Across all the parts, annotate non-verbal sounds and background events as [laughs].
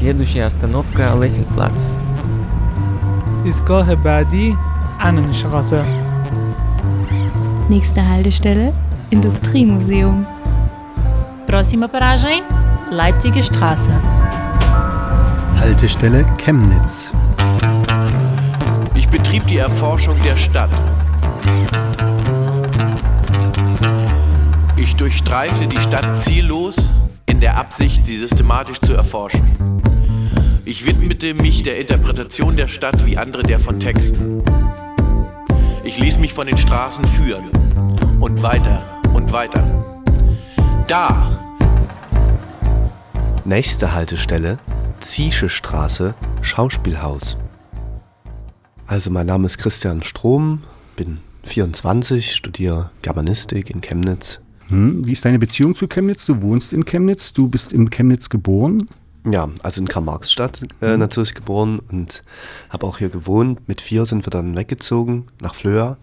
Следующая остановка Лессингплац. ایستگاه بعدی Annenstraße. Nächste Haltestelle Industriemuseum. Próxima paragem, Leipziger Straße. Haltestelle Chemnitz. Ich betrieb die Erforschung der Stadt. Ich durchstreifte die Stadt ziellos in der Absicht, sie systematisch zu erforschen. Ich widmete mich der Interpretation der Stadt wie andere der von Texten. Ich ließ mich von den Straßen führen und weiter und weiter. Da! Nächste Haltestelle Ziesche Straße, Schauspielhaus. Also mein Name ist Christian Strom, bin 24, studiere Germanistik in Chemnitz. Hm, wie ist deine Beziehung zu Chemnitz? Du wohnst in Chemnitz, du bist in Chemnitz geboren. Ja, also in Karl-Marx-Stadt äh, natürlich geboren und habe auch hier gewohnt. Mit vier sind wir dann weggezogen nach Flöa,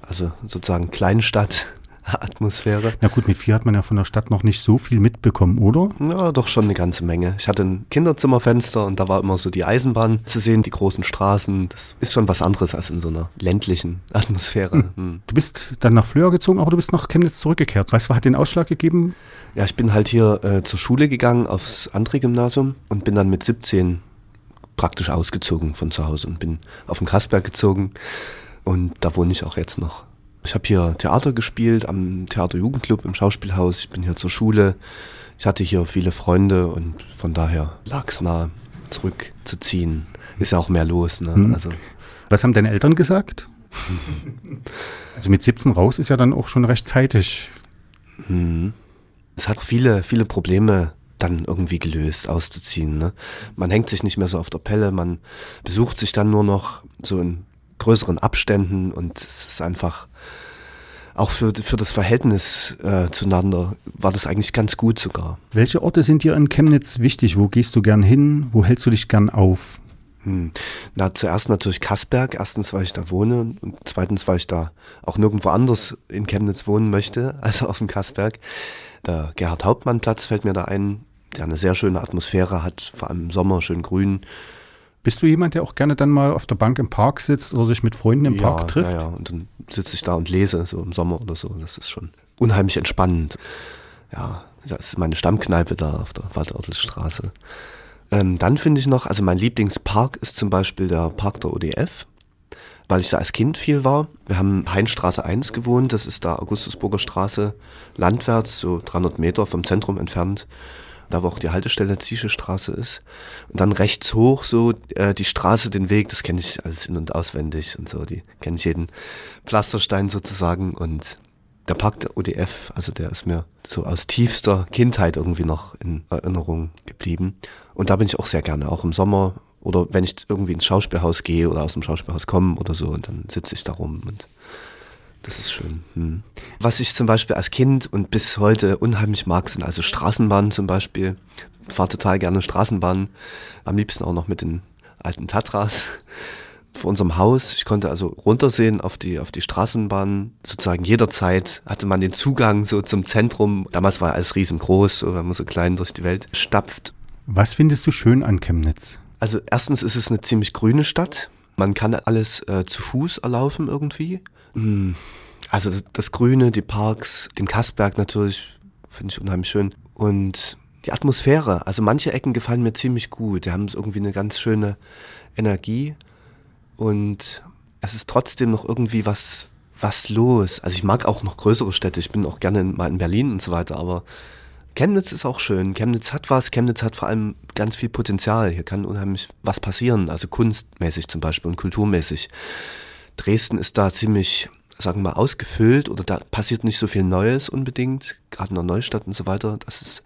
also sozusagen Kleinstadt Atmosphäre. Na gut, mit vier hat man ja von der Stadt noch nicht so viel mitbekommen, oder? Ja, doch schon eine ganze Menge. Ich hatte ein Kinderzimmerfenster und da war immer so die Eisenbahn zu sehen, die großen Straßen. Das ist schon was anderes als in so einer ländlichen [laughs] Atmosphäre. Hm. Hm. Du bist dann nach Flöa gezogen, aber du bist nach Chemnitz zurückgekehrt. Weißt du, was hat den Ausschlag gegeben? Ja, ich bin halt hier äh, zur Schule gegangen, aufs andere Gymnasium und bin dann mit 17 praktisch ausgezogen von zu Hause und bin auf den Kasberg gezogen und da wohne ich auch jetzt noch. Ich habe hier Theater gespielt am Theaterjugendclub im Schauspielhaus. Ich bin hier zur Schule. Ich hatte hier viele Freunde und von daher lag es nah, zurückzuziehen. Ist ja auch mehr los. Ne? Hm. Also, Was haben deine Eltern gesagt? [laughs] also mit 17 raus ist ja dann auch schon recht zeitig. hm. Es hat viele, viele Probleme dann irgendwie gelöst, auszuziehen. Ne? Man hängt sich nicht mehr so auf der Pelle, man besucht sich dann nur noch so in größeren Abständen und es ist einfach auch für, für das Verhältnis äh, zueinander war das eigentlich ganz gut sogar. Welche Orte sind dir in Chemnitz wichtig? Wo gehst du gern hin? Wo hältst du dich gern auf? Hm. Na, zuerst natürlich Kasberg. Erstens, weil ich da wohne und zweitens, weil ich da auch nirgendwo anders in Chemnitz wohnen möchte, [laughs] also auf dem Kasberg. Der Gerhard-Hauptmann-Platz fällt mir da ein, der eine sehr schöne Atmosphäre hat, vor allem im Sommer schön grün. Bist du jemand, der auch gerne dann mal auf der Bank im Park sitzt oder sich mit Freunden im ja, Park trifft? Ja, ja, und dann sitze ich da und lese, so im Sommer oder so. Das ist schon unheimlich entspannend. Ja, das ist meine Stammkneipe da auf der Waldortelstraße. Ähm, dann finde ich noch, also mein Lieblingspark ist zum Beispiel der Park der ODF, weil ich da als Kind viel war. Wir haben Heinstraße 1 gewohnt, das ist da Augustusburger Straße, landwärts, so 300 Meter vom Zentrum entfernt da wo auch die Haltestelle Ziesche Straße ist. Und dann rechts hoch so äh, die Straße, den Weg, das kenne ich alles in- und auswendig und so. Die kenne ich jeden Pflasterstein sozusagen. Und der Park der ODF, also der ist mir so aus tiefster Kindheit irgendwie noch in Erinnerung geblieben. Und da bin ich auch sehr gerne, auch im Sommer oder wenn ich irgendwie ins Schauspielhaus gehe oder aus dem Schauspielhaus komme oder so und dann sitze ich da rum und das ist schön. Hm. Was ich zum Beispiel als Kind und bis heute unheimlich mag, sind also Straßenbahnen zum Beispiel. Ich fahre total gerne Straßenbahnen. Am liebsten auch noch mit den alten Tatras [laughs] vor unserem Haus. Ich konnte also runtersehen auf die, auf die Straßenbahn. Sozusagen jederzeit hatte man den Zugang so zum Zentrum. Damals war alles riesengroß, so, wenn man so klein durch die Welt stapft. Was findest du schön an Chemnitz? Also erstens ist es eine ziemlich grüne Stadt. Man kann alles äh, zu Fuß erlaufen irgendwie. Also das, Grüne, die Parks, den Kasberg natürlich, finde ich unheimlich schön. Und die Atmosphäre, also manche Ecken gefallen mir ziemlich gut. Die haben irgendwie eine ganz schöne Energie. Und es ist trotzdem noch irgendwie was, was los. Also ich mag auch noch größere Städte. Ich bin auch gerne mal in Berlin und so weiter. Aber Chemnitz ist auch schön. Chemnitz hat was. Chemnitz hat vor allem ganz viel Potenzial. Hier kann unheimlich was passieren. Also kunstmäßig zum Beispiel und kulturmäßig. Dresden ist da ziemlich, sagen wir mal, ausgefüllt oder da passiert nicht so viel Neues unbedingt, gerade in der Neustadt und so weiter. Das ist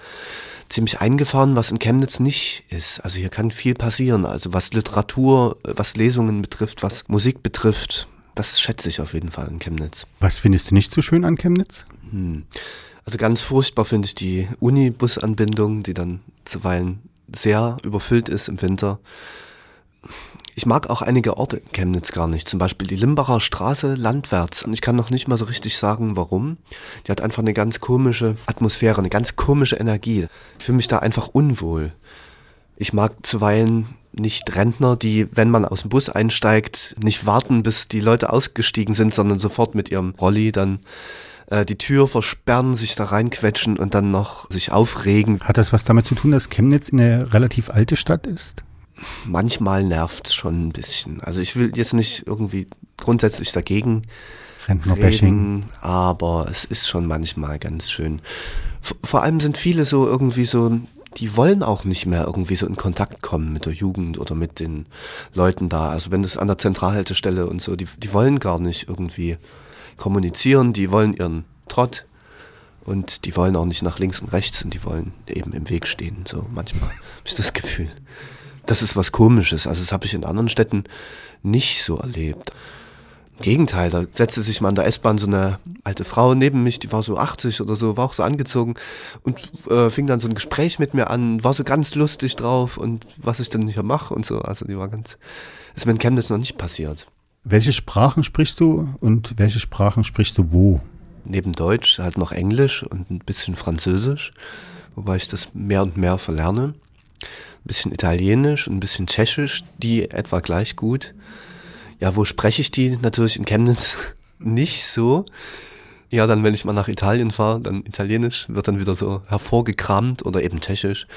ziemlich eingefahren, was in Chemnitz nicht ist. Also hier kann viel passieren. Also was Literatur, was Lesungen betrifft, was Musik betrifft, das schätze ich auf jeden Fall in Chemnitz. Was findest du nicht so schön an Chemnitz? Hm. Also ganz furchtbar finde ich die Uni-Busanbindung, die dann zuweilen sehr überfüllt ist im Winter. Ich mag auch einige Orte in Chemnitz gar nicht. Zum Beispiel die Limbacher Straße landwärts. Und ich kann noch nicht mal so richtig sagen, warum. Die hat einfach eine ganz komische Atmosphäre, eine ganz komische Energie. Ich fühle mich da einfach unwohl. Ich mag zuweilen nicht Rentner, die, wenn man aus dem Bus einsteigt, nicht warten, bis die Leute ausgestiegen sind, sondern sofort mit ihrem Rolli dann äh, die Tür versperren, sich da reinquetschen und dann noch sich aufregen. Hat das was damit zu tun, dass Chemnitz eine relativ alte Stadt ist? Manchmal nervt's schon ein bisschen. Also ich will jetzt nicht irgendwie grundsätzlich dagegen reden, aber es ist schon manchmal ganz schön. Vor allem sind viele so irgendwie so, die wollen auch nicht mehr irgendwie so in Kontakt kommen mit der Jugend oder mit den Leuten da. Also wenn das an der Zentralhaltestelle und so, die, die wollen gar nicht irgendwie kommunizieren, die wollen ihren Trott und die wollen auch nicht nach links und rechts und die wollen eben im Weg stehen. So manchmal habe ich das Gefühl. Das ist was Komisches. Also das habe ich in anderen Städten nicht so erlebt. Im Gegenteil, da setzte sich mal an der S-Bahn so eine alte Frau neben mich, die war so 80 oder so, war auch so angezogen und äh, fing dann so ein Gespräch mit mir an, war so ganz lustig drauf und was ich denn hier mache und so. Also die war ganz, ist mir in Chemnitz noch nicht passiert. Welche Sprachen sprichst du und welche Sprachen sprichst du wo? Neben Deutsch halt noch Englisch und ein bisschen Französisch, wobei ich das mehr und mehr verlerne. Ein bisschen Italienisch und ein bisschen Tschechisch, die etwa gleich gut. Ja, wo spreche ich die? Natürlich in Chemnitz [laughs] nicht so. Ja, dann, wenn ich mal nach Italien fahre, dann Italienisch wird dann wieder so hervorgekramt oder eben Tschechisch.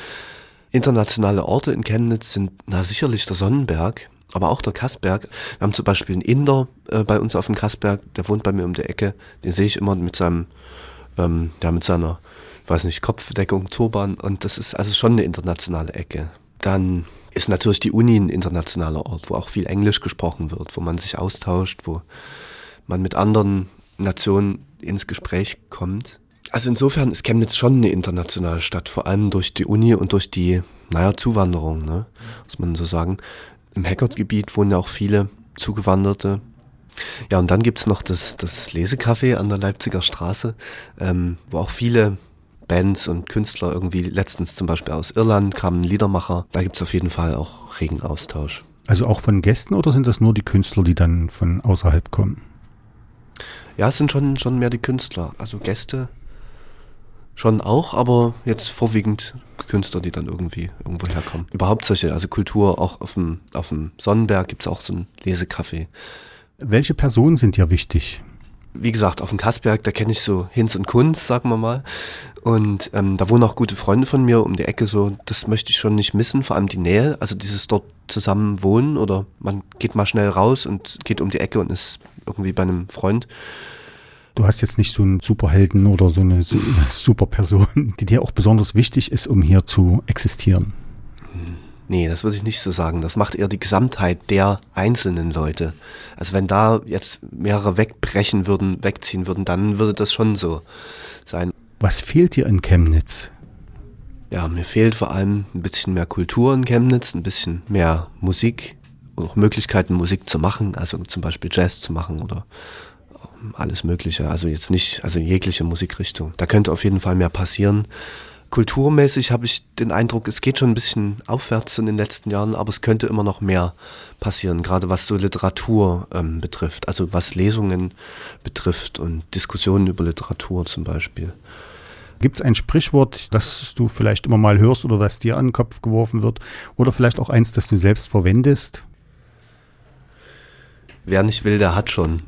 Internationale Orte in Chemnitz sind na sicherlich der Sonnenberg, aber auch der Kassberg. Wir haben zum Beispiel einen Inder äh, bei uns auf dem Kassberg, der wohnt bei mir um die Ecke. Den sehe ich immer mit seinem, ähm, ja, mit seiner, weiß nicht, Kopfdeckung, Turban und das ist also schon eine internationale Ecke. Dann ist natürlich die Uni ein internationaler Ort, wo auch viel Englisch gesprochen wird, wo man sich austauscht, wo man mit anderen Nationen ins Gespräch kommt. Also insofern ist Chemnitz schon eine internationale Stadt, vor allem durch die Uni und durch die, naja, Zuwanderung, ne? muss man so sagen. Im Hackert-Gebiet wohnen ja auch viele Zugewanderte. Ja, und dann gibt's noch das, das Lesecafé an der Leipziger Straße, ähm, wo auch viele Bands und Künstler irgendwie, letztens zum Beispiel aus Irland kamen Liedermacher. Da gibt's auf jeden Fall auch regen Austausch. Also auch von Gästen oder sind das nur die Künstler, die dann von außerhalb kommen? Ja, es sind schon, schon mehr die Künstler. Also Gäste schon auch, aber jetzt vorwiegend Künstler, die dann irgendwie irgendwo herkommen. Überhaupt solche, also Kultur, auch auf dem, auf dem Sonnenberg gibt's auch so ein Lesecafé. Welche Personen sind dir wichtig? Wie gesagt, auf dem Kassberg, da kenne ich so Hinz und Kunz, sagen wir mal. Und ähm, da wohnen auch gute Freunde von mir um die Ecke, so, das möchte ich schon nicht missen, vor allem die Nähe, also dieses dort zusammen wohnen oder man geht mal schnell raus und geht um die Ecke und ist irgendwie bei einem Freund. Du hast jetzt nicht so einen Superhelden oder so eine su- [laughs] Superperson, die dir auch besonders wichtig ist, um hier zu existieren. Nee, das würde ich nicht so sagen. Das macht eher die Gesamtheit der einzelnen Leute. Also wenn da jetzt mehrere wegbrechen würden, wegziehen würden, dann würde das schon so sein. Was fehlt dir in Chemnitz? Ja, mir fehlt vor allem ein bisschen mehr Kultur in Chemnitz, ein bisschen mehr Musik und auch Möglichkeiten, Musik zu machen, also zum Beispiel Jazz zu machen oder alles Mögliche. Also jetzt nicht, also jegliche Musikrichtung. Da könnte auf jeden Fall mehr passieren. Kulturmäßig habe ich den Eindruck, es geht schon ein bisschen aufwärts in den letzten Jahren, aber es könnte immer noch mehr passieren, gerade was so Literatur ähm, betrifft, also was Lesungen betrifft und Diskussionen über Literatur zum Beispiel. Gibt es ein Sprichwort, das du vielleicht immer mal hörst oder was dir an den Kopf geworfen wird? Oder vielleicht auch eins, das du selbst verwendest? Wer nicht will, der hat schon.